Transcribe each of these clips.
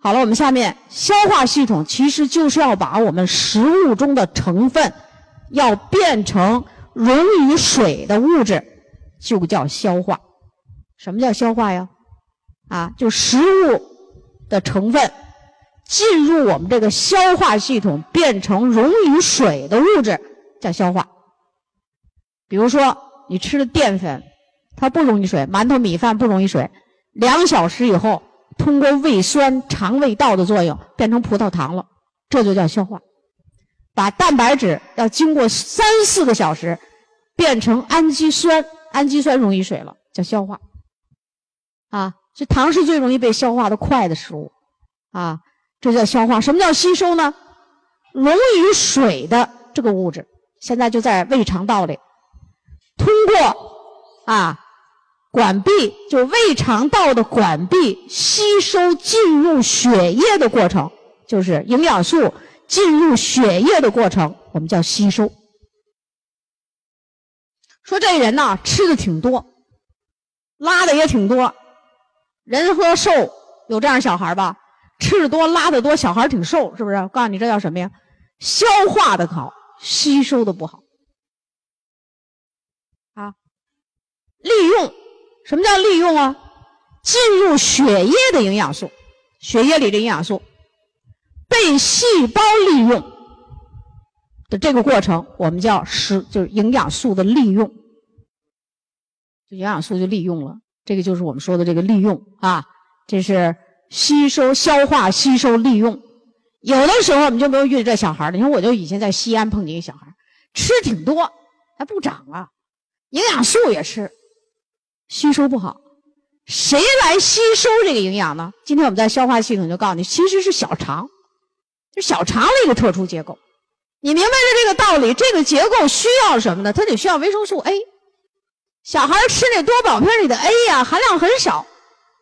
好了，我们下面消化系统其实就是要把我们食物中的成分要变成溶于水的物质，就叫消化。什么叫消化呀？啊，就食物的成分进入我们这个消化系统，变成溶于水的物质，叫消化。比如说，你吃的淀粉，它不溶于水；馒头、米饭不溶于水，两小时以后。通过胃酸、肠胃道的作用变成葡萄糖了，这就叫消化。把蛋白质要经过三四个小时变成氨基酸，氨基酸溶于水了，叫消化。啊，这糖是最容易被消化的快的食物，啊，这叫消化。什么叫吸收呢？溶于水的这个物质，现在就在胃肠道里，通过啊。管壁就胃肠道的管壁吸收进入血液的过程，就是营养素进入血液的过程，我们叫吸收。说这人呐，吃的挺多，拉的也挺多，人和瘦有这样小孩吧？吃的多，拉的多，小孩挺瘦，是不是？我告诉你，这叫什么呀？消化的好，吸收的不好。啊，利用。什么叫利用啊？进入血液的营养素，血液里的营养素被细胞利用的这个过程，我们叫食，就是营养素的利用。就营养素就利用了，这个就是我们说的这个利用啊。这是吸收、消化、吸收、利用。有的时候我们就没有遇到这小孩儿你看，我就以前在西安碰见一个小孩吃挺多，还不长啊，营养素也吃。吸收不好，谁来吸收这个营养呢？今天我们在消化系统就告诉你，其实是小肠，就小肠的一个特殊结构。你明白了这个道理，这个结构需要什么呢？它得需要维生素 A。小孩吃那多宝片里的 A 呀，含量很少。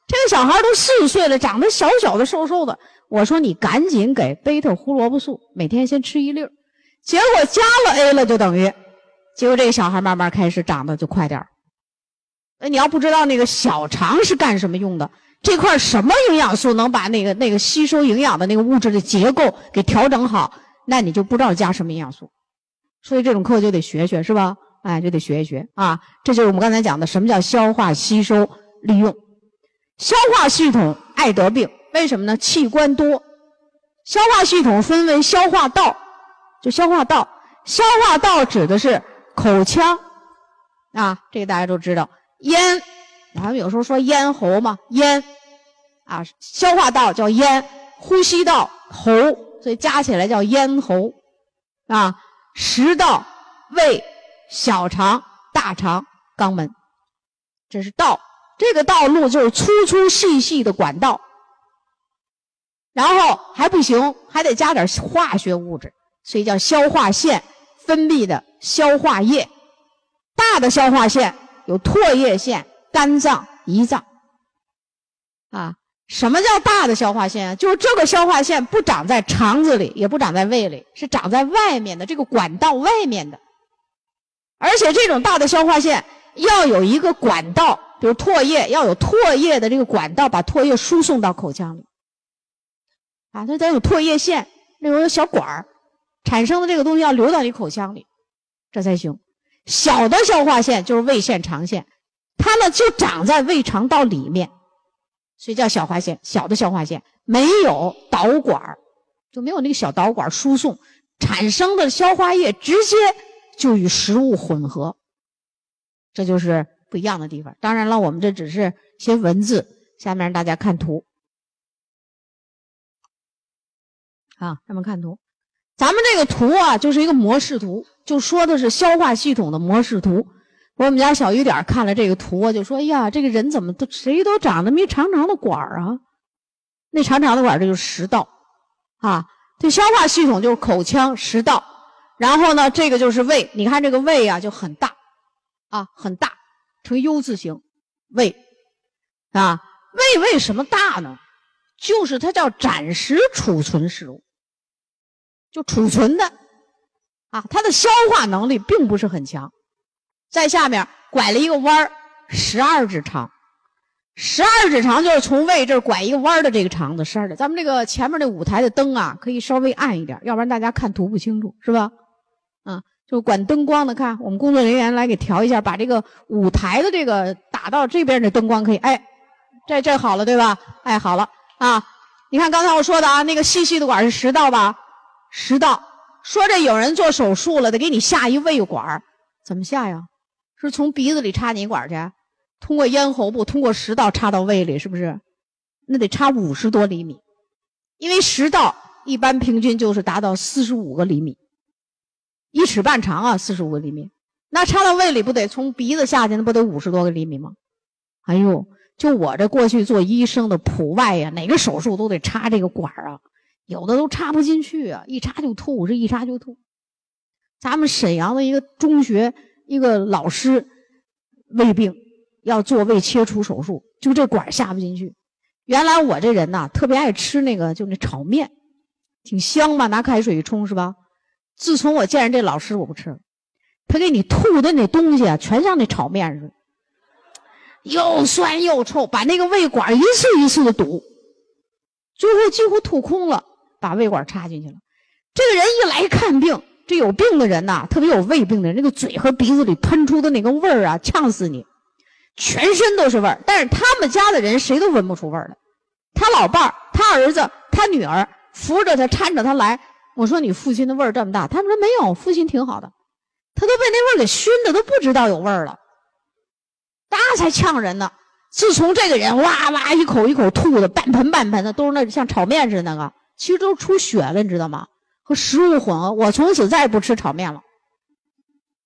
这个小孩都四岁了，长得小小的、瘦瘦的。我说你赶紧给贝塔胡萝卜素，每天先吃一粒。结果加了 A 了，就等于，结果这个小孩慢慢开始长得就快点儿。那你要不知道那个小肠是干什么用的，这块什么营养素能把那个那个吸收营养的那个物质的结构给调整好，那你就不知道加什么营养素。所以这种课就得学学，是吧？哎，就得学一学啊。这就是我们刚才讲的什么叫消化吸收利用。消化系统爱得病，为什么呢？器官多。消化系统分为消化道，就消化道。消化道指的是口腔啊，这个大家都知道。咽，咱们有时候说咽喉嘛，咽，啊，消化道叫咽，呼吸道喉，所以加起来叫咽喉，啊，食道、胃、小肠、大肠、肛门，这是道。这个道路就是粗粗细细的管道，然后还不行，还得加点化学物质，所以叫消化腺分泌的消化液，大的消化腺。有唾液腺、肝脏、胰脏，啊，什么叫大的消化腺啊？就是这个消化腺不长在肠子里，也不长在胃里，是长在外面的这个管道外面的。而且这种大的消化腺要有一个管道，比如唾液要有唾液的这个管道，把唾液输送到口腔里。啊，它得有唾液腺，那种有小管儿，产生的这个东西要流到你口腔里，这才行。小的消化腺就是胃腺、肠腺，它呢就长在胃肠道里面，所以叫消化腺。小的消化腺没有导管就没有那个小导管输送，产生的消化液直接就与食物混合，这就是不一样的地方。当然了，我们这只是些文字，下面大家看图。啊，咱们看图。咱们这个图啊，就是一个模式图，就说的是消化系统的模式图。我们家小雨点看了这个图啊，就说：“哎呀，这个人怎么都谁都长那么一长长的管儿啊？那长长的管儿，这就是食道啊。这消化系统就是口腔、食道，然后呢，这个就是胃。你看这个胃啊，就很大啊，很大，呈 U 字形。胃啊，胃为什么大呢？就是它叫暂时储存食物。”就储存的，啊，它的消化能力并不是很强，在下面拐了一个弯，十二指肠，十二指肠就是从胃这儿拐一个弯的这个肠子，十二指。咱们这个前面这舞台的灯啊，可以稍微暗一点，要不然大家看图不清楚，是吧？啊，就管灯光的看，我们工作人员来给调一下，把这个舞台的这个打到这边的灯光可以，哎，这这好了，对吧？哎，好了啊，你看刚才我说的啊，那个细细的管是食道吧？食道。说这有人做手术了，得给你下一胃管怎么下呀？是从鼻子里插你管去？通过咽喉部，通过食道插到胃里，是不是？那得插五十多厘米，因为食道一般平均就是达到四十五个厘米，一尺半长啊，四十五个厘米。那插到胃里不得从鼻子下去，那不得五十多个厘米吗？哎呦，就我这过去做医生的普外呀，哪个手术都得插这个管啊，有的都插不进去啊，一插就吐，是一插就吐。咱们沈阳的一个中学一个老师胃病。要做胃切除手术，就这管下不进去。原来我这人呐，特别爱吃那个，就那炒面，挺香吧，拿开水一冲是吧？自从我见着这老师，我不吃了。他给你吐的那东西啊，全像那炒面似的，又酸又臭，把那个胃管一次一次的堵，最后几乎吐空了，把胃管插进去了。这个人一来看病，这有病的人呐，特别有胃病的人，那个嘴和鼻子里喷出的那个味儿啊，呛死你。全身都是味儿，但是他们家的人谁都闻不出味儿来。他老伴儿、他儿子、他女儿扶着他、搀着他来。我说：“你父亲的味儿这么大？”他们说：“没有，父亲挺好的。”他都被那味儿给熏的，都不知道有味儿了。那才呛人呢！自从这个人哇哇一口一口吐的，半盆半盆的，都是那像炒面似的那个，其实都出血了，你知道吗？和食物混合。我从此再也不吃炒面了。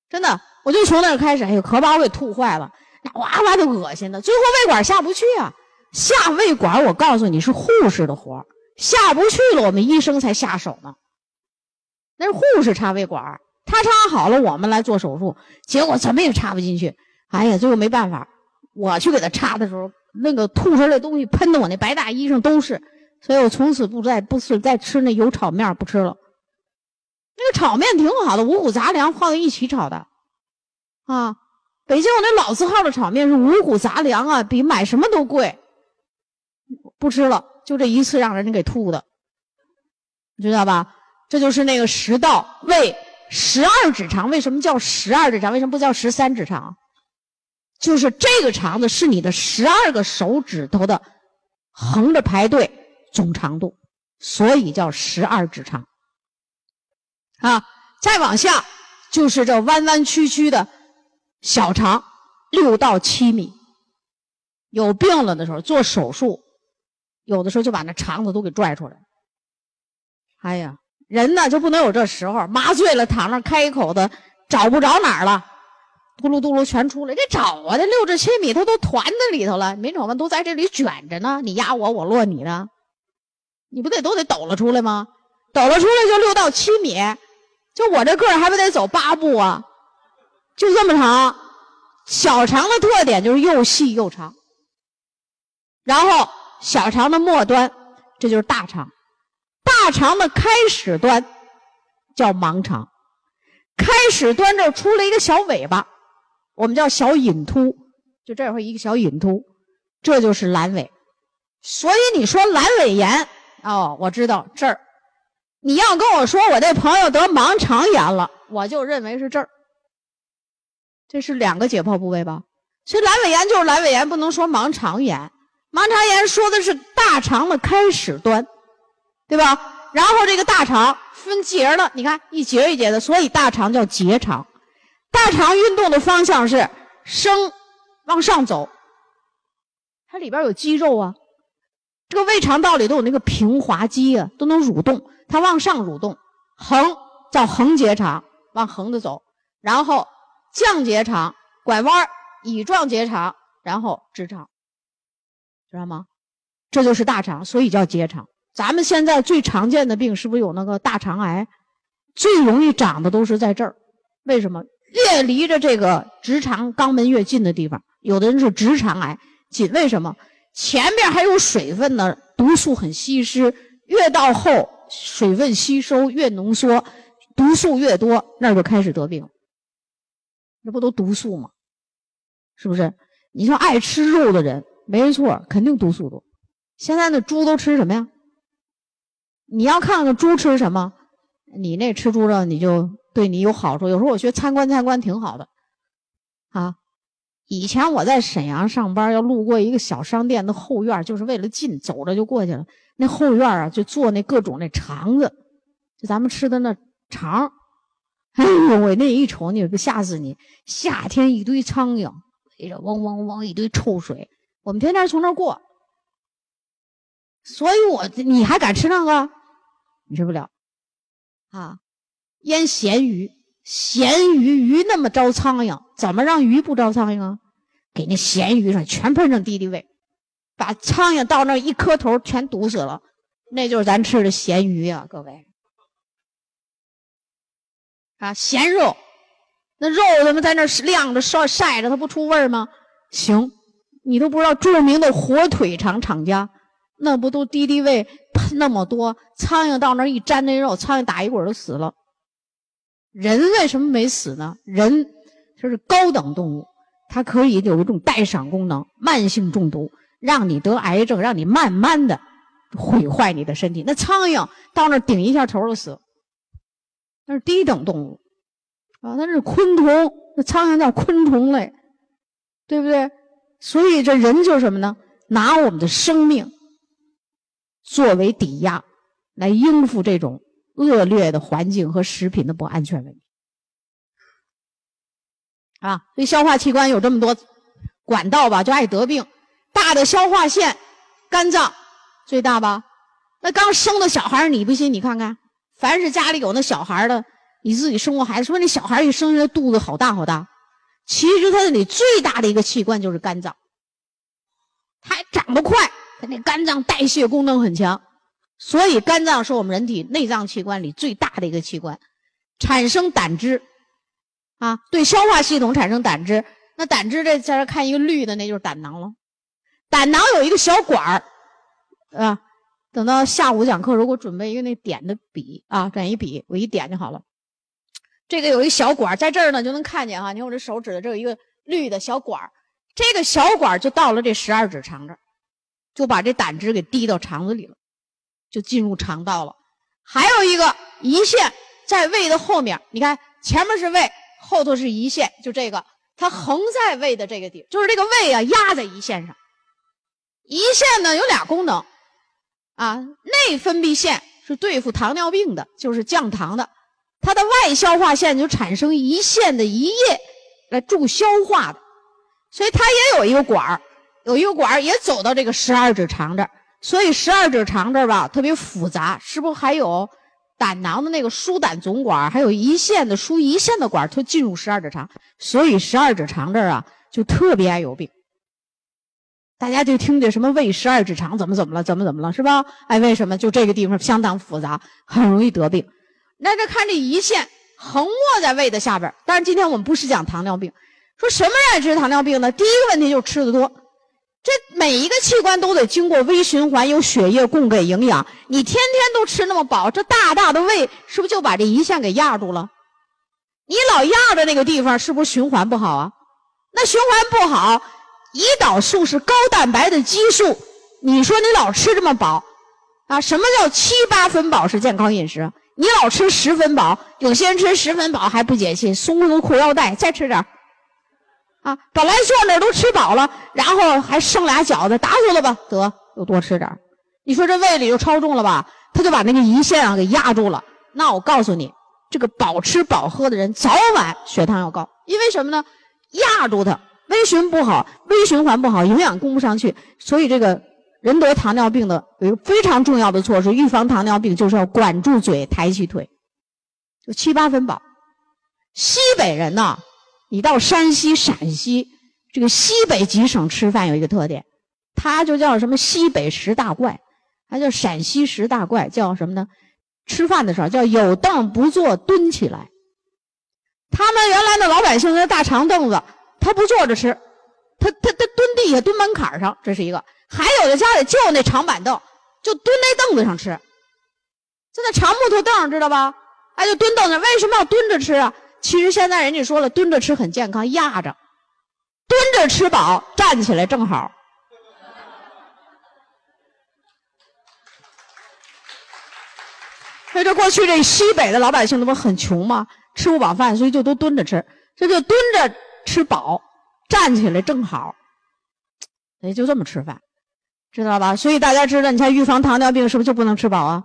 真的，我就从那开始，哎呦，可把我给吐坏了。那哇哇的恶心的，最后胃管下不去啊！下胃管，我告诉你是护士的活下不去了，我们医生才下手呢。那是护士插胃管，他插好了，我们来做手术，结果怎么也插不进去。哎呀，最后没办法，我去给他插的时候，那个吐出来的东西喷的我那白大衣上都是，所以我从此不再不是再吃那油炒面，不吃了。那个炒面挺好的，五谷杂粮放在一起炒的，啊。北京有那老字号的炒面是五谷杂粮啊，比买什么都贵。不吃了，就这一次让人家给吐的，你知道吧？这就是那个食道胃十二指肠，为什么叫十二指肠？为什么不叫十三指肠？就是这个肠子是你的十二个手指头的横着排队总长度，所以叫十二指肠。啊，再往下就是这弯弯曲曲的。小肠六到七米，有病了的时候做手术，有的时候就把那肠子都给拽出来。哎呀，人呢就不能有这时候，麻醉了躺那开一口子，找不着哪儿了，嘟噜嘟噜全出来，这找啊，这六至七米它都团在里头了，没瞅吗？都在这里卷着呢，你压我，我落你呢，你不得都得抖了出来吗？抖了出来就六到七米，就我这个儿还不得走八步啊？就这么长，小肠的特点就是又细又长。然后小肠的末端，这就是大肠。大肠的开始端叫盲肠，开始端这儿出了一个小尾巴，我们叫小隐突，就这会一个小隐突，这就是阑尾。所以你说阑尾炎，哦，我知道这儿。你要跟我说我这朋友得盲肠炎了，我就认为是这儿。这是两个解剖部位吧？所以阑尾炎就是阑尾炎，不能说盲肠炎。盲肠炎说的是大肠的开始端，对吧？然后这个大肠分节了，你看一节一节的，所以大肠叫结肠。大肠运动的方向是升往上走，它里边有肌肉啊。这个胃肠道里都有那个平滑肌啊，都能蠕动，它往上蠕动。横叫横结肠，往横的走，然后。降结肠拐弯乙状结肠，然后直肠，知道吗？这就是大肠，所以叫结肠。咱们现在最常见的病是不是有那个大肠癌？最容易长的都是在这儿。为什么？越离着这个直肠肛门越近的地方，有的人是直肠癌近。为什么？前面还有水分呢，毒素很稀释，越到后水分吸收越浓缩，毒素越多，那就开始得病。那不都毒素吗？是不是？你说爱吃肉的人，没错，肯定毒素多。现在那猪都吃什么呀？你要看看猪吃什么，你那吃猪肉你就对你有好处。有时候我学参观参观挺好的，以前我在沈阳上班，要路过一个小商店的后院，就是为了近，走着就过去了。那后院啊，就做那各种那肠子，就咱们吃的那肠。哎呦喂，那一瞅你不吓死你！夏天一堆苍蝇，围着嗡嗡嗡一堆臭水，我们天天从那儿过。所以我你还敢吃那个？你吃不了。啊，腌咸鱼，咸鱼鱼那么招苍蝇，怎么让鱼不招苍蝇啊？给那咸鱼上全喷上敌敌畏，把苍蝇到那一磕头全毒死了。那就是咱吃的咸鱼啊，各位。啊，咸肉，那肉怎么在那晾着晒晒着，它不出味儿吗？行，你都不知道著名的火腿肠厂家，那不都敌敌畏喷那么多，苍蝇到那一沾那肉，苍蝇打一滚就死了。人为什么没死呢？人就是高等动物，它可以有一种代偿功能，慢性中毒，让你得癌症，让你慢慢的毁坏你的身体。那苍蝇到那顶一下头就死。那是低等动物，啊，那是昆虫，那苍蝇叫昆虫类，对不对？所以这人就是什么呢？拿我们的生命作为抵押，来应付这种恶劣的环境和食品的不安全问题。啊，所以消化器官有这么多管道吧，就爱得病。大的消化腺，肝脏最大吧？那刚生的小孩，你不信？你看看。凡是家里有那小孩的，你自己生过孩子，说那小孩一生下来肚子好大好大，其实他那里最大的一个器官就是肝脏，它长得快，它那肝脏代谢功能很强，所以肝脏是我们人体内脏器官里最大的一个器官，产生胆汁，啊，对消化系统产生胆汁，那胆汁这在这看一个绿的，那就是胆囊了，胆囊有一个小管儿，啊。等到下午讲课，如果准备一个那点的笔啊，转一笔，我一点就好了。这个有一小管在这儿呢，就能看见哈。你看我这手指的，这有一个绿的小管这个小管就到了这十二指肠这儿，就把这胆汁给滴到肠子里了，就进入肠道了。还有一个胰腺在胃的后面，你看前面是胃，后头是胰腺，就这个它横在胃的这个地，就是这个胃啊压在胰腺上。胰腺呢有俩功能。啊，内分泌腺是对付糖尿病的，就是降糖的；它的外消化腺就产生胰腺的胰液来助消化的，所以它也有一个管儿，有一个管儿也走到这个十二指肠这儿。所以十二指肠这儿吧特别复杂，是不是还有胆囊的那个输胆总管，还有胰腺的输胰腺的管，它进入十二指肠，所以十二指肠这儿啊就特别爱有病。大家就听见什么胃十二指肠怎么怎么了，怎么怎么了，是吧？哎，为什么？就这个地方相当复杂，很容易得病。那这看这胰腺横卧在胃的下边。但是今天我们不是讲糖尿病，说什么人吃糖尿病呢？第一个问题就是吃的多。这每一个器官都得经过微循环，有血液供给营养。你天天都吃那么饱，这大大的胃是不是就把这胰腺给压住了？你老压着那个地方，是不是循环不好啊？那循环不好。胰岛素是高蛋白的激素，你说你老吃这么饱，啊，什么叫七八分饱是健康饮食？你老吃十分饱，有些人吃十分饱还不解气，松松裤腰带，再吃点啊，本来坐那儿都吃饱了，然后还剩俩饺子，打死了吧，得又多吃点你说这胃里就超重了吧？他就把那个胰腺啊给压住了。那我告诉你，这个饱吃饱喝的人，早晚血糖要高，因为什么呢？压住它。微循不好，微循环不好，营养供不上去，所以这个人得糖尿病的有一个非常重要的措施，预防糖尿病就是要管住嘴，抬起腿，就七八分饱。西北人呢，你到山西、陕西这个西北几省吃饭有一个特点，它就叫什么西北十大怪，它叫陕西十大怪，叫什么呢？吃饭的时候叫有凳不坐，蹲起来。他们原来的老百姓那大长凳子。他不坐着吃，他他他蹲地下，蹲门槛上，这是一个。还有的家里就那长板凳，就蹲那凳子上吃。就那长木头凳，知道吧？哎，就蹲凳子。为什么要蹲着吃啊？其实现在人家说了，蹲着吃很健康，压着，蹲着吃饱，站起来正好。那这过去这西北的老百姓，那不很穷吗？吃不饱饭，所以就都蹲着吃，这就蹲着吃饱，站起来正好。哎，就这么吃饭，知道吧？所以大家知道，你像预防糖尿病是不是就不能吃饱啊？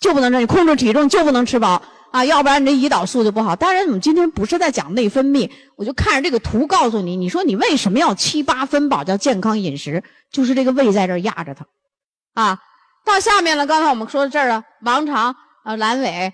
就不能让，你控制体重就不能吃饱。啊，要不然你这胰岛素就不好。当然，我们今天不是在讲内分泌，我就看着这个图告诉你，你说你为什么要七八分饱叫健康饮食？就是这个胃在这压着它，啊，到下面了，刚才我们说的这儿啊，盲肠。啊，阑尾，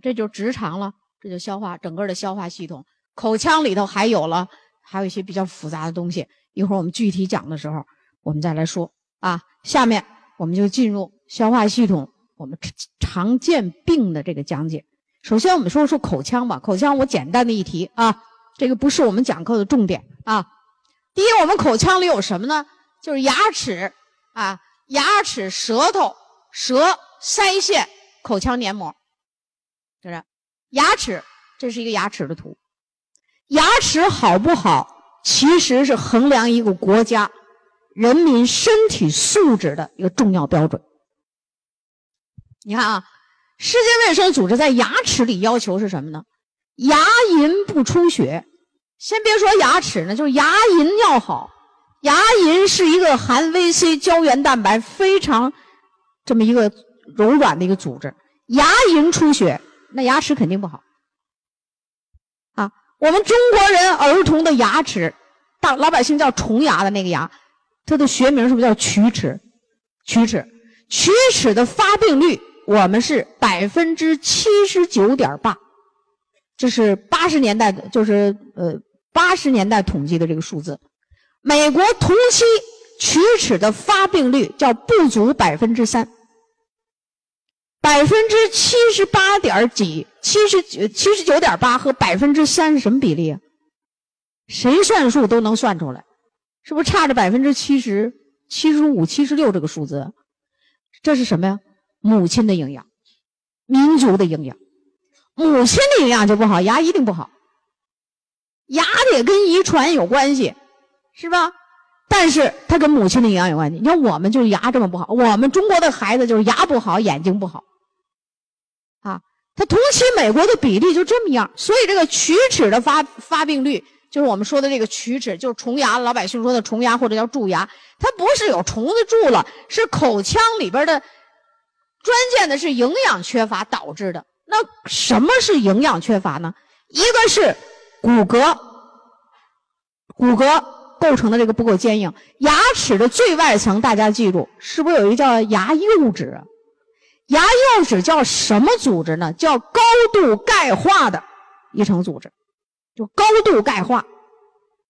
这就直肠了，这就消化整个的消化系统。口腔里头还有了，还有一些比较复杂的东西。一会儿我们具体讲的时候，我们再来说啊。下面我们就进入消化系统我们常见病的这个讲解。首先我们说说口腔吧，口腔我简单的一提啊，这个不是我们讲课的重点啊。第一，我们口腔里有什么呢？就是牙齿啊，牙齿、舌头、舌、腮腺。口腔黏膜，就是牙齿，这是一个牙齿的图。牙齿好不好，其实是衡量一个国家人民身体素质的一个重要标准。你看啊，世界卫生组织在牙齿里要求是什么呢？牙龈不出血。先别说牙齿呢，就是牙龈要好。牙龈是一个含 VC 胶原蛋白非常这么一个。柔软的一个组织，牙龈出血，那牙齿肯定不好。啊，我们中国人儿童的牙齿，大老百姓叫虫牙的那个牙，它的学名是不是叫龋齿？龋齿，龋齿的发病率我们是百分之七十九点八，这是八十年代的，就是呃八十年代统计的这个数字。美国同期龋齿的发病率叫不足百分之三。百分之七十八点几，七十九七十九点八和百分之三是什么比例啊？谁算数都能算出来，是不是差着百分之七十七十五、七十六这个数字？这是什么呀？母亲的营养，民族的营养，母亲的营养就不好，牙一定不好。牙得跟遗传有关系，是吧？但是它跟母亲的营养有关系。你看我们就是牙这么不好，我们中国的孩子就是牙不好，眼睛不好。啊它同期美国的比例就这么样，所以这个龋齿的发发病率，就是我们说的这个龋齿，就是虫牙，老百姓说的虫牙或者叫蛀牙，它不是有虫子蛀了，是口腔里边的，关键的是营养缺乏导致的。那什么是营养缺乏呢？一个是骨骼，骨骼构成的这个不够坚硬，牙齿的最外层，大家记住，是不是有一个叫牙釉质？牙釉质叫什么组织呢？叫高度钙化的一层组织，就高度钙化，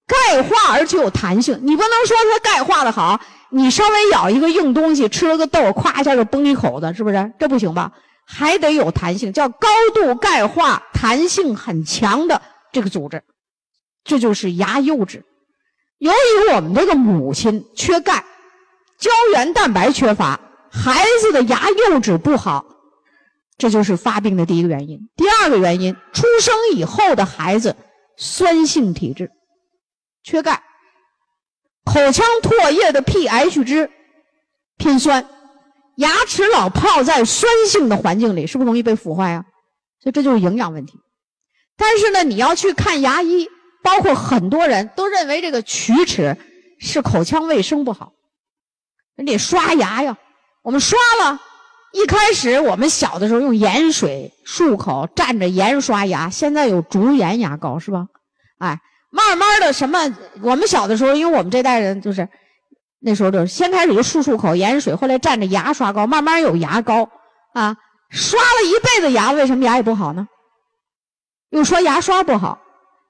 钙化而且有弹性。你不能说它钙化的好，你稍微咬一个硬东西，吃了个豆，咵一下就崩一口子，是不是？这不行吧？还得有弹性，叫高度钙化、弹性很强的这个组织，这就是牙釉质。由于我们这个母亲缺钙，胶原蛋白缺乏。孩子的牙釉质不好，这就是发病的第一个原因。第二个原因，出生以后的孩子酸性体质，缺钙，口腔唾液的 pH 值偏酸，牙齿老泡在酸性的环境里，是不是容易被腐坏啊？所以这就是营养问题。但是呢，你要去看牙医，包括很多人都认为这个龋齿是口腔卫生不好，你得刷牙呀。我们刷了，一开始我们小的时候用盐水漱口，蘸着盐刷牙。现在有竹盐牙膏，是吧？哎，慢慢的什么？我们小的时候，因为我们这代人就是那时候就是先开始就漱漱口盐水，后来蘸着牙刷膏，慢慢有牙膏啊。刷了一辈子牙，为什么牙也不好呢？又说牙刷不好，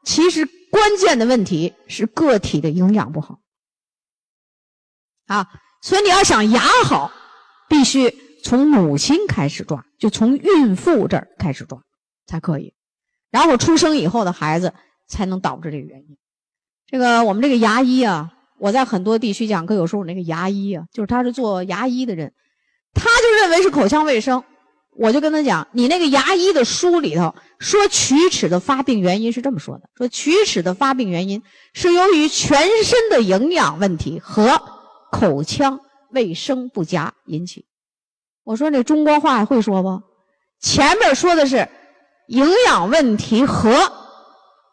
其实关键的问题是个体的营养不好啊。所以你要想牙好。必须从母亲开始抓，就从孕妇这儿开始抓才可以，然后出生以后的孩子才能导致这个原因。这个我们这个牙医啊，我在很多地区讲课，有时候我那个牙医啊，就是他是做牙医的人，他就认为是口腔卫生，我就跟他讲，你那个牙医的书里头说龋齿的发病原因是这么说的，说龋齿的发病原因是由于全身的营养问题和口腔。卫生不佳引起，我说那中国话会说不？前面说的是营养问题和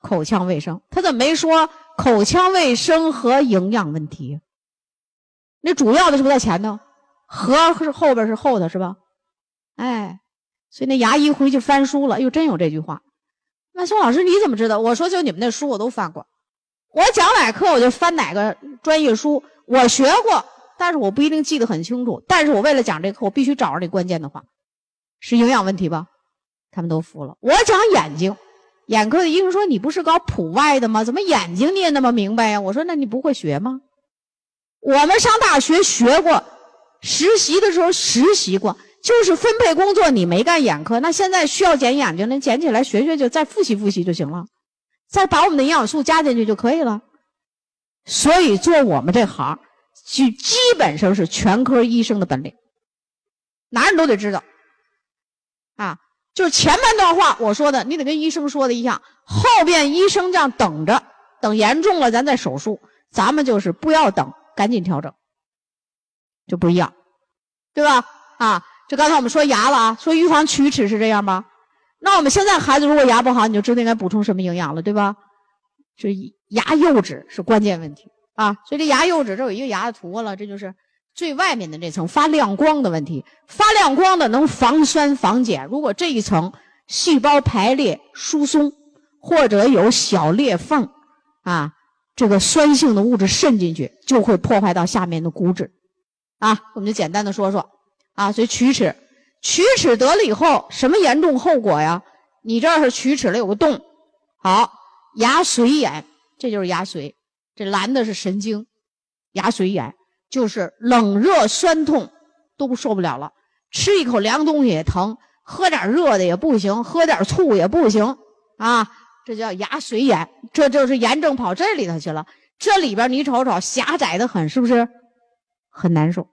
口腔卫生，他怎么没说口腔卫生和营养问题？那主要的是不是在前头？和是后边是后头是吧？哎，所以那牙医回去翻书了，哟，真有这句话。那宋老师你怎么知道？我说就你们那书我都翻过，我讲哪课我就翻哪个专业书，我学过，但是我不一定记得很清楚。但是我为了讲这课，我必须找着这关键的话，是营养问题吧？他们都服了。我讲眼睛，眼科的医生说你不是搞普外的吗？怎么眼睛你也那么明白呀？我说那你不会学吗？我们上大学学过，实习的时候实习过。就是分配工作，你没干眼科，那现在需要捡眼睛，那捡起来学学就再复习复习就行了，再把我们的营养素加进去就可以了。所以做我们这行，就基本上是全科医生的本领，哪人都得知道。啊，就是前半段话我说的，你得跟医生说的一样，后边医生这样等着，等严重了咱再手术，咱们就是不要等，赶紧调整，就不一样，对吧？啊。就刚才我们说牙了啊，说预防龋齿是这样吗？那我们现在孩子如果牙不好，你就知道应该补充什么营养了，对吧？是牙釉质是关键问题啊。所以这牙釉质这有一个牙的图了，这就是最外面的这层发亮光的问题。发亮光的能防酸防碱。如果这一层细胞排列疏松，或者有小裂缝啊，这个酸性的物质渗进去，就会破坏到下面的骨质啊。我们就简单的说说。啊，所以龋齿，龋齿得了以后，什么严重后果呀？你这儿是龋齿了，有个洞，好，牙髓炎，这就是牙髓，这蓝的是神经，牙髓炎就是冷热酸痛都受不了了，吃一口凉东西也疼，喝点热的也不行，喝点醋也不行，啊，这叫牙髓炎，这就是炎症跑这里头去了，这里边你瞅瞅，狭窄的很，是不是很难受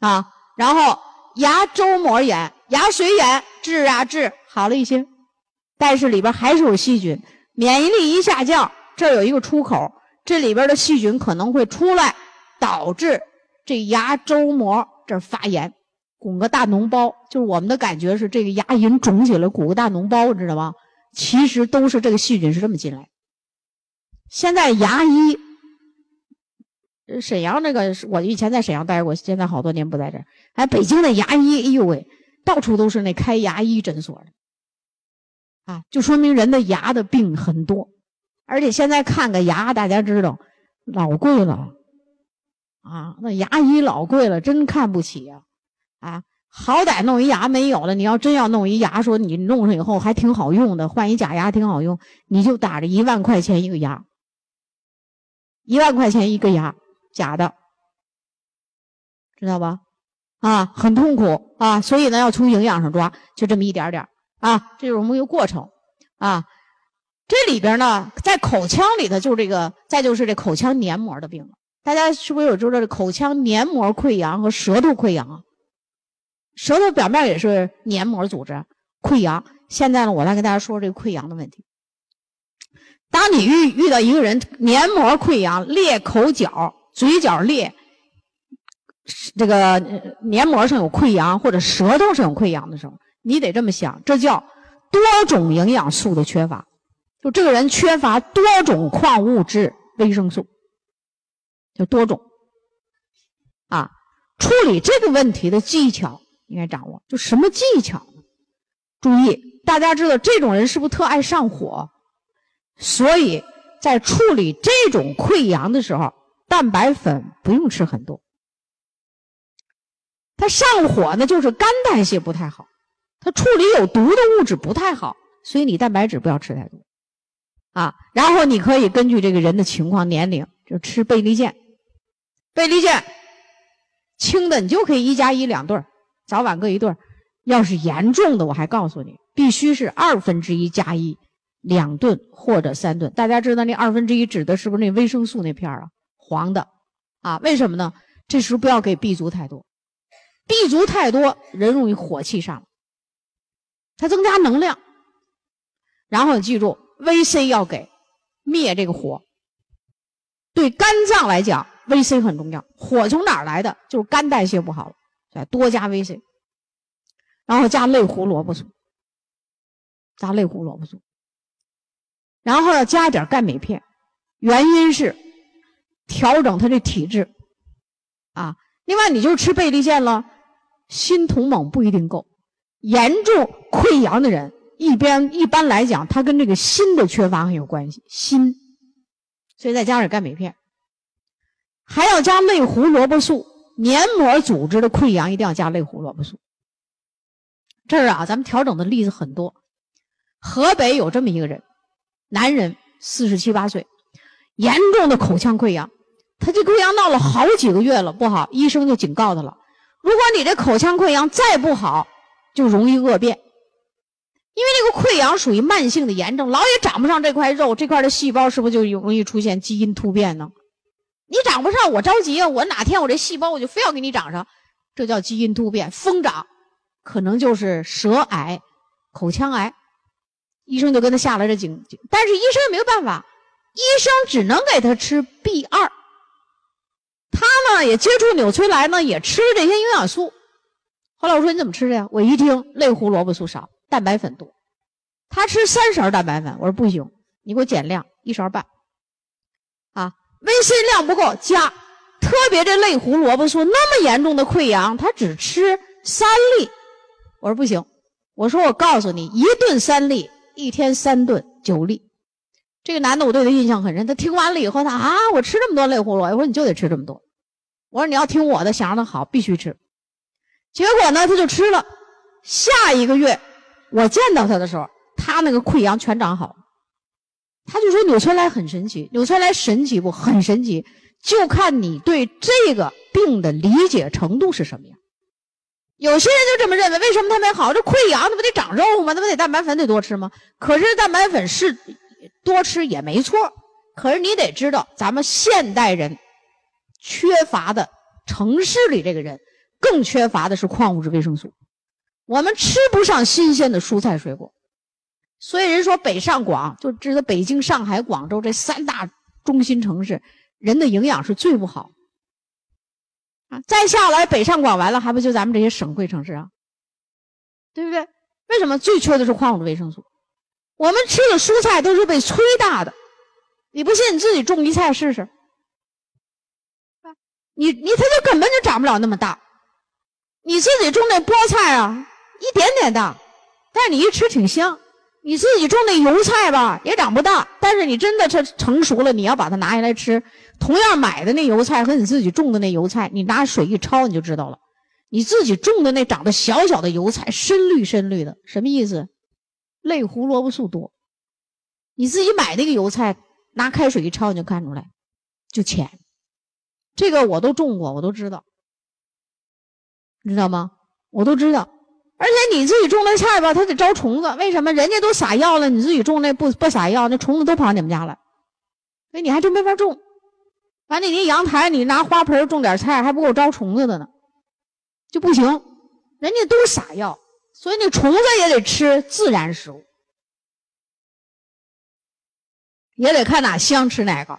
啊？然后。牙周膜炎、牙髓炎治啊治好了一些，但是里边还是有细菌，免疫力一下降，这有一个出口，这里边的细菌可能会出来，导致这牙周膜这发炎，鼓个大脓包。就是我们的感觉是这个牙龈肿起来，鼓个大脓包，知道吗？其实都是这个细菌是这么进来。现在牙医。沈阳那个，我以前在沈阳待过，现在好多年不在这儿。哎，北京的牙医，哎呦喂，到处都是那开牙医诊所的，啊，就说明人的牙的病很多，而且现在看个牙，大家知道老贵了，啊，那牙医老贵了，真看不起呀，啊，好歹弄一牙没有了，你要真要弄一牙，说你弄上以后还挺好用的，换一假牙挺好用，你就打着一万块钱一个牙，一万块钱一个牙。假的，知道吧？啊，很痛苦啊，所以呢，要从营养上抓，就这么一点点啊，这就是我们一个过程啊。这里边呢，在口腔里头，就这个，再就是这口腔黏膜的病了。大家是不是有知道这口腔黏膜溃疡和舌头溃疡？舌头表面也是黏膜组织溃疡。现在呢，我来跟大家说这个溃疡的问题。当你遇遇到一个人黏膜溃疡、裂口角。嘴角裂，这个黏膜上有溃疡，或者舌头上有溃疡的时候，你得这么想，这叫多种营养素的缺乏，就这个人缺乏多种矿物质、维生素，有多种。啊，处理这个问题的技巧应该掌握，就什么技巧呢？注意，大家知道这种人是不是特爱上火？所以在处理这种溃疡的时候。蛋白粉不用吃很多，他上火呢，就是肝代谢不太好，它处理有毒的物质不太好，所以你蛋白质不要吃太多，啊，然后你可以根据这个人的情况、年龄，就吃倍立健，倍立健轻的你就可以一加一两顿早晚各一顿要是严重的，我还告诉你，必须是二分之一加一两顿或者三顿。大家知道那二分之一指的是不是那维生素那片啊？黄的，啊，为什么呢？这时候不要给 B 族太多，B 族太多人容易火气上，它增加能量。然后你记住，VC 要给灭这个火。对肝脏来讲维 C 很重要。火从哪儿来的？就是肝代谢不好了，多加维 C，。然后加类胡萝卜素，加类胡萝卜素，然后要加点钙镁片，原因是调整他的体质啊。另外，你就吃贝利健了，锌同锰不一定够。严重溃疡的人，一边一般来讲，他跟这个锌的缺乏很有关系，锌，所以再加点钙镁片，还要加类胡萝卜素。黏膜组织的溃疡一定要加类胡萝卜素。这儿啊，咱们调整的例子很多。河北有这么一个人，男人，四十七八岁，严重的口腔溃疡，他这溃疡闹了好几个月了，不好，医生就警告他了：如果你这口腔溃疡再不好，就容易恶变。因为这个溃疡属于慢性的炎症，老也长不上这块肉，这块的细胞是不是就容易出现基因突变呢？你长不上，我着急啊！我哪天我这细胞我就非要给你长上，这叫基因突变，疯长，可能就是舌癌、口腔癌。医生就跟他下了这警，但是医生也没有办法，医生只能给他吃 B 二。他呢也接触纽崔莱呢，也吃这些营养素。后来我说你怎么吃的呀？我一听类胡萝卜素少，蛋白粉多。他吃三勺蛋白粉，我说不行，你给我减量，一勺半。啊。维 C 量不够，加，特别这类胡萝卜素那么严重的溃疡，他只吃三粒。我说不行，我说我告诉你，一顿三粒，一天三顿九粒。这个男的我对他印象很深，他听完了以后，他啊，我吃这么多类胡萝卜，我说你就得吃这么多。我说你要听我的，想让他好，必须吃。结果呢，他就吃了。下一个月，我见到他的时候，他那个溃疡全长好。他就说纽崔莱很神奇，纽崔莱神奇不？很神奇，就看你对这个病的理解程度是什么样。有些人就这么认为，为什么他没好？这溃疡，那不得长肉吗？那不得蛋白粉得多吃吗？可是蛋白粉是多吃也没错，可是你得知道，咱们现代人缺乏的，城市里这个人更缺乏的是矿物质、维生素，我们吃不上新鲜的蔬菜水果。所以人说北上广就知道北京、上海、广州这三大中心城市，人的营养是最不好。啊，再下来北上广完了，还不就咱们这些省会城市啊？对不对？为什么最缺的是矿物质、维生素？我们吃的蔬菜都是被催大的，你不信你自己种一菜试试。你你它就根本就长不了那么大。你自己种那菠菜啊，一点点大，但是你一吃挺香。你自己种那油菜吧，也长不大。但是你真的它成熟了，你要把它拿下来吃。同样买的那油菜和你自己种的那油菜，你拿水一焯你就知道了。你自己种的那长得小小的油菜，深绿深绿的，什么意思？类胡萝卜素多。你自己买那个油菜，拿开水一焯你就看出来，就浅。这个我都种过，我都知道，你知道吗？我都知道。而且你自己种那菜吧，它得招虫子。为什么？人家都撒药了，你自己种那不不撒药，那虫子都跑你们家来，所以你还真没法种。完了，你阳台你拿花盆种点菜，还不够招虫子的呢，就不行。人家都撒药，所以那虫子也得吃自然食物，也得看哪香吃哪个，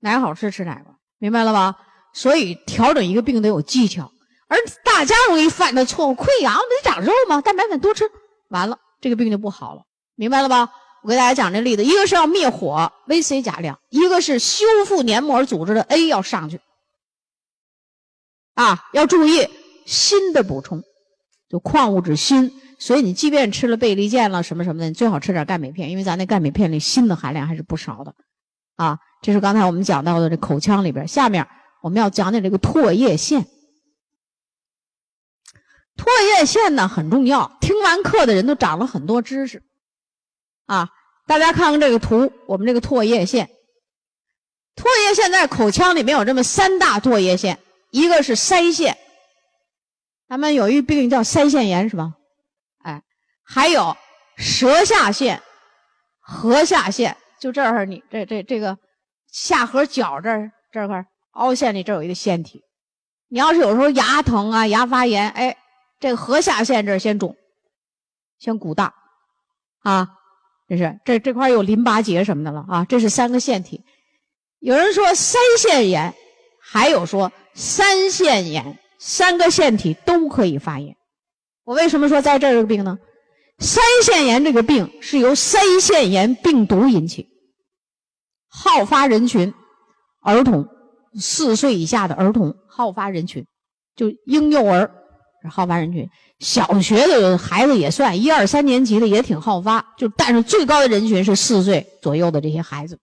哪个好吃吃哪个，明白了吧？所以调整一个病得有技巧。而大家容易犯的错误，溃疡不得长肉吗？蛋白粉多吃，完了这个病就不好了，明白了吧？我给大家讲这例子，一个是要灭火，VC 加量；一个是修复黏膜组织的 A 要上去。啊，要注意锌的补充，就矿物质锌。所以你即便吃了贝利健了什么什么的，你最好吃点钙镁片，因为咱那钙镁片里锌的含量还是不少的。啊，这是刚才我们讲到的这口腔里边。下面我们要讲讲这个唾液腺。唾液腺呢很重要，听完课的人都长了很多知识，啊，大家看看这个图，我们这个唾液腺，唾液腺在口腔里面有这么三大唾液腺，一个是腮腺，咱们有一病叫腮腺炎是吧？哎，还有舌下腺、颌下腺，就这儿你这这这个下颌角这儿这块凹陷里这有一个腺体，你要是有时候牙疼啊、牙发炎，哎。这个颌下腺这儿先肿，先鼓大，啊，这是这这块有淋巴结什么的了啊，这是三个腺体。有人说腮腺炎，还有说三腺炎，三个腺体都可以发炎。我为什么说在这儿这个病呢？腮腺炎这个病是由腮腺炎病毒引起，好发人群，儿童，四岁以下的儿童好发人群，就婴幼儿好发人群，小学的孩子也算，一二三年级的也挺好发，就但是最高的人群是四岁左右的这些孩子，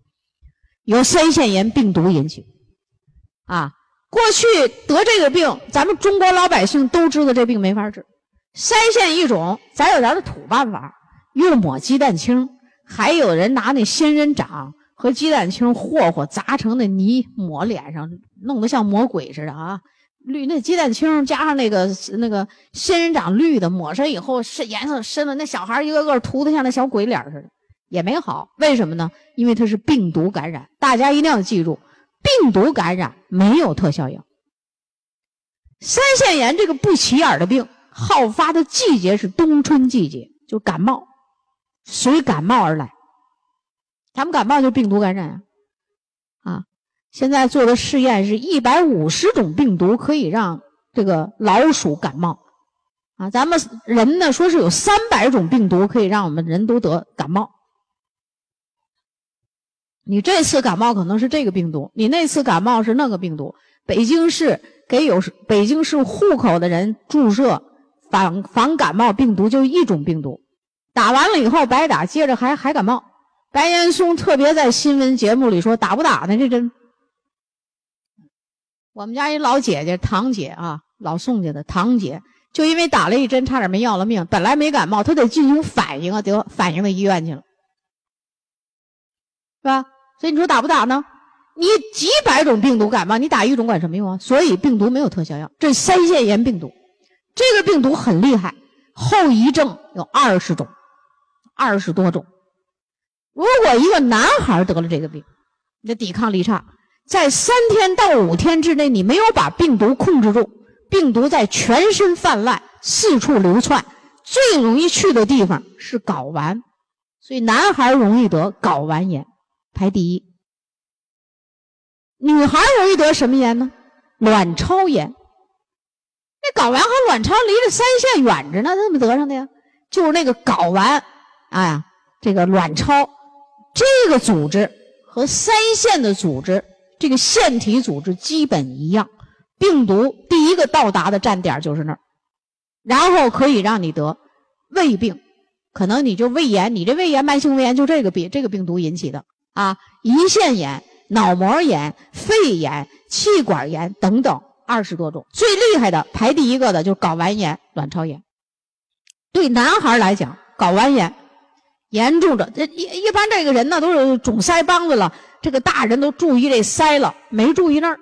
由腮腺炎病毒引起，啊，过去得这个病，咱们中国老百姓都知道这病没法治。腮腺一肿，咱有咱的土办法，又抹鸡蛋清，还有人拿那仙人掌和鸡蛋清和和砸成的泥抹脸上，弄得像魔鬼似的啊！绿那鸡蛋清加上那个那个仙人掌绿的，抹上以后是颜色深了，那小孩一个个涂的像那小鬼脸似的，也没好。为什么呢？因为它是病毒感染。大家一定要记住，病毒感染没有特效药。腮腺炎这个不起眼的病。好发的季节是冬春季节，就感冒，随感冒而来。咱们感冒就病毒感染啊！啊，现在做的试验是一百五十种病毒可以让这个老鼠感冒啊。咱们人呢说是有三百种病毒可以让我们人都得感冒。你这次感冒可能是这个病毒，你那次感冒是那个病毒。北京市给有北京市户口的人注射。防防感冒病毒就一种病毒，打完了以后白打，接着还还感冒。白岩松特别在新闻节目里说：“打不打呢？这针？”我们家一老姐姐，堂姐啊，老宋家的堂姐，就因为打了一针，差点没要了命。本来没感冒，她得进行反应啊，得反应到医院去了，是吧？所以你说打不打呢？你几百种病毒感冒，你打一种管什么用啊？所以病毒没有特效药，这腮腺炎病毒。这个病毒很厉害，后遗症有二十种，二十多种。如果一个男孩得了这个病，你的抵抗力差，在三天到五天之内，你没有把病毒控制住，病毒在全身泛滥，四处流窜，最容易去的地方是睾丸，所以男孩容易得睾丸炎，排第一。女孩容易得什么炎呢？卵巢炎。那睾丸和卵巢离着腮腺远着呢，他怎么得上的呀？就是那个睾丸，哎，这个卵巢这个组织和腮腺的组织，这个腺体组织基本一样。病毒第一个到达的站点就是那儿，然后可以让你得胃病，可能你就胃炎，你这胃炎慢性胃炎就这个病这个病毒引起的啊，胰腺炎、脑膜炎、肺炎、气管炎等等。二十多种，最厉害的排第一个的就是睾丸炎、卵巢炎。对男孩来讲，睾丸炎严重者，这一一般这个人呢都是肿腮帮子了，这个大人都注意这腮了，没注意那儿，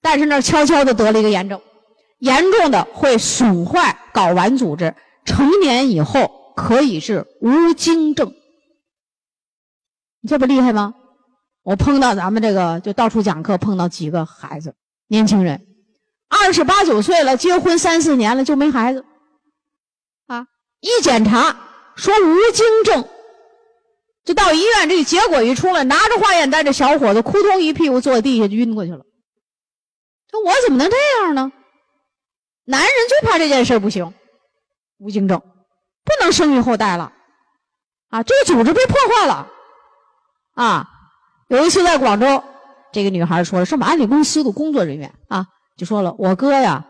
但是那儿悄悄的得了一个炎症，严重的会损坏睾丸组织，成年以后可以是无精症。你这不厉害吗？我碰到咱们这个就到处讲课，碰到几个孩子，年轻人。二十八九岁了，结婚三四年了就没孩子，啊！一检查说无精症，就到医院，这个结果一出来，拿着化验单，这小伙子扑通一屁股坐地下就晕过去了。说我怎么能这样呢？男人就怕这件事不行，无精症不能生育后代了，啊！这个组织被破坏了，啊！有一次在广州，这个女孩说了：“是我们安利公司的工作人员啊。”就说了，我哥呀，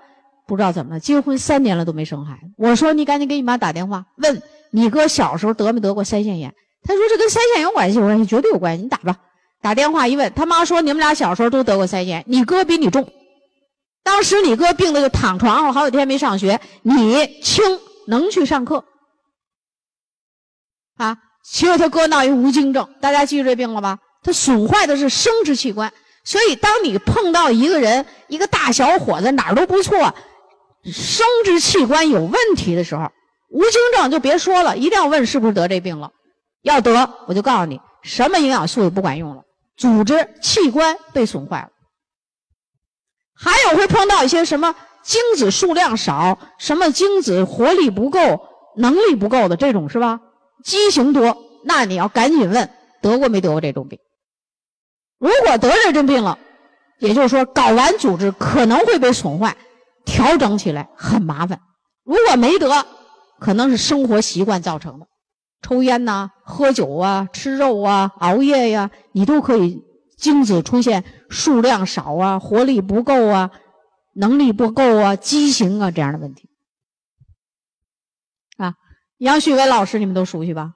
不知道怎么了，结婚三年了都没生孩子。我说你赶紧给你妈打电话，问你哥小时候得没得过腮腺炎。他说这跟腮腺有关系，我说绝对有关系，你打吧。打电话一问，他妈说你们俩小时候都得过腮腺，你哥比你重。当时你哥病的就躺床上好几天没上学，你轻能去上课。啊，其实他哥闹一无精症，大家记住这病了吧？他损坏的是生殖器官。所以，当你碰到一个人，一个大小伙子哪儿都不错，生殖器官有问题的时候，无精症就别说了，一定要问是不是得这病了。要得，我就告诉你，什么营养素也不管用了，组织器官被损坏了。还有会碰到一些什么精子数量少，什么精子活力不够、能力不够的这种是吧？畸形多，那你要赶紧问得过没得过这种病。如果得这种病了，也就是说睾丸组织可能会被损坏，调整起来很麻烦。如果没得，可能是生活习惯造成的，抽烟呐、喝酒啊、吃肉啊、熬夜呀，你都可以精子出现数量少啊、活力不够啊、能力不够啊、畸形啊这样的问题。啊，杨旭伟老师你们都熟悉吧？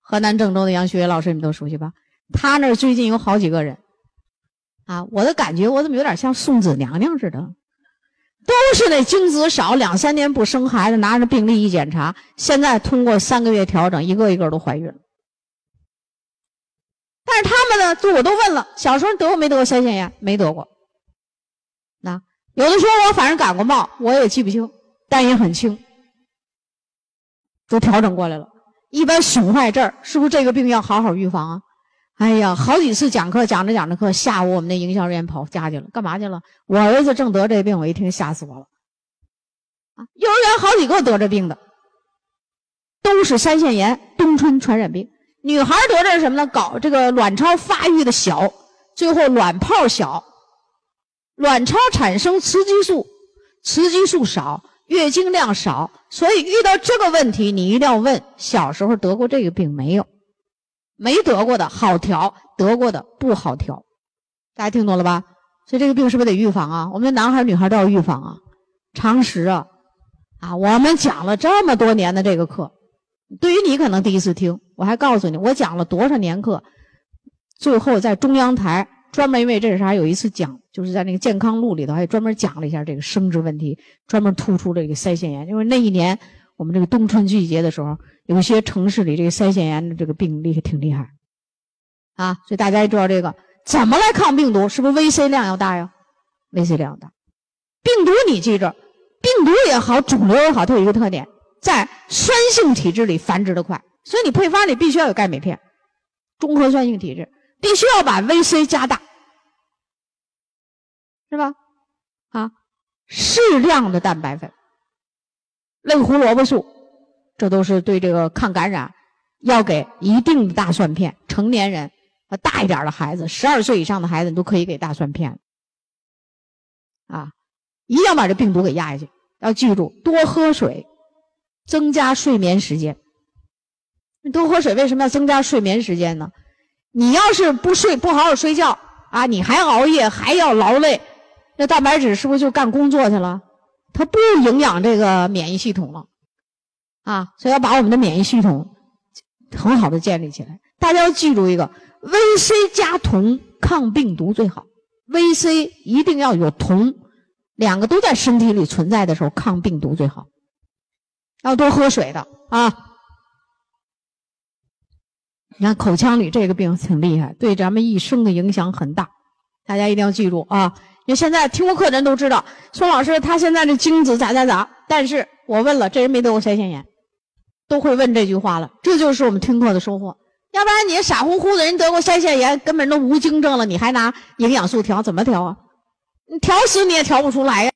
河南郑州的杨旭伟老师你们都熟悉吧？他那儿最近有好几个人。啊，我的感觉我怎么有点像送子娘娘似的？都是那精子少，两三年不生孩子，拿着病历一检查，现在通过三个月调整，一个一个都怀孕了。但是他们呢，就我都问了，小时候得过没得过腮腺炎？没得过。那有的说我反正感过冒，我也记不清，但也很轻，都调整过来了。一般损坏这儿，是不是这个病要好好预防啊？哎呀，好几次讲课讲着讲着课，下午我们那营销人员跑家去了，干嘛去了？我儿子正得这病，我一听吓死我了。啊，幼儿园好几个得这病的，都是腮腺炎、冬春传染病。女孩得这是什么呢？搞这个卵巢发育的小，最后卵泡小，卵巢产生雌激素，雌激素少，月经量少，所以遇到这个问题，你一定要问：小时候得过这个病没有？没得过的好调，得过的不好调，大家听懂了吧？所以这个病是不是得预防啊？我们男孩女孩都要预防啊，常识啊，啊！我们讲了这么多年的这个课，对于你可能第一次听，我还告诉你，我讲了多少年课，最后在中央台专门因为这是啥有一次讲，就是在那个健康录里头还专门讲了一下这个生殖问题，专门突出这个腮腺炎，因为那一年我们这个冬春季节的时候。有些城市里这个腮腺炎的这个病例挺厉害，啊，所以大家也知道这个怎么来抗病毒，是不是 VC 量要大呀？VC 量要大，病毒你记着，病毒也好，肿瘤也好，它有一个特点，在酸性体质里繁殖的快，所以你配方里必须要有钙镁片，中和酸性体质必须要把 VC 加大，是吧？啊，适量的蛋白粉，类胡萝卜素。这都是对这个抗感染，要给一定的大蒜片。成年人和大一点的孩子，十二岁以上的孩子，你都可以给大蒜片。啊，一定要把这病毒给压下去。要记住，多喝水，增加睡眠时间。多喝水为什么要增加睡眠时间呢？你要是不睡，不好好睡觉啊，你还熬夜，还要劳累，那蛋白质是不是就干工作去了？它不营养这个免疫系统了。啊，所以要把我们的免疫系统很好的建立起来。大家要记住一个，VC 加铜抗病毒最好。VC 一定要有铜，两个都在身体里存在的时候抗病毒最好。要多喝水的啊！你看口腔里这个病挺厉害，对咱们一生的影响很大。大家一定要记住啊！因为现在听过课的人都知道，宋老师他现在的精子咋咋咋，但是我问了，这人没得过腮腺炎。都会问这句话了，这就是我们听课的收获。要不然你傻乎乎的人得过腮腺炎，根本都无精症了，你还拿营养素调，怎么调啊？你调死你也调不出来呀。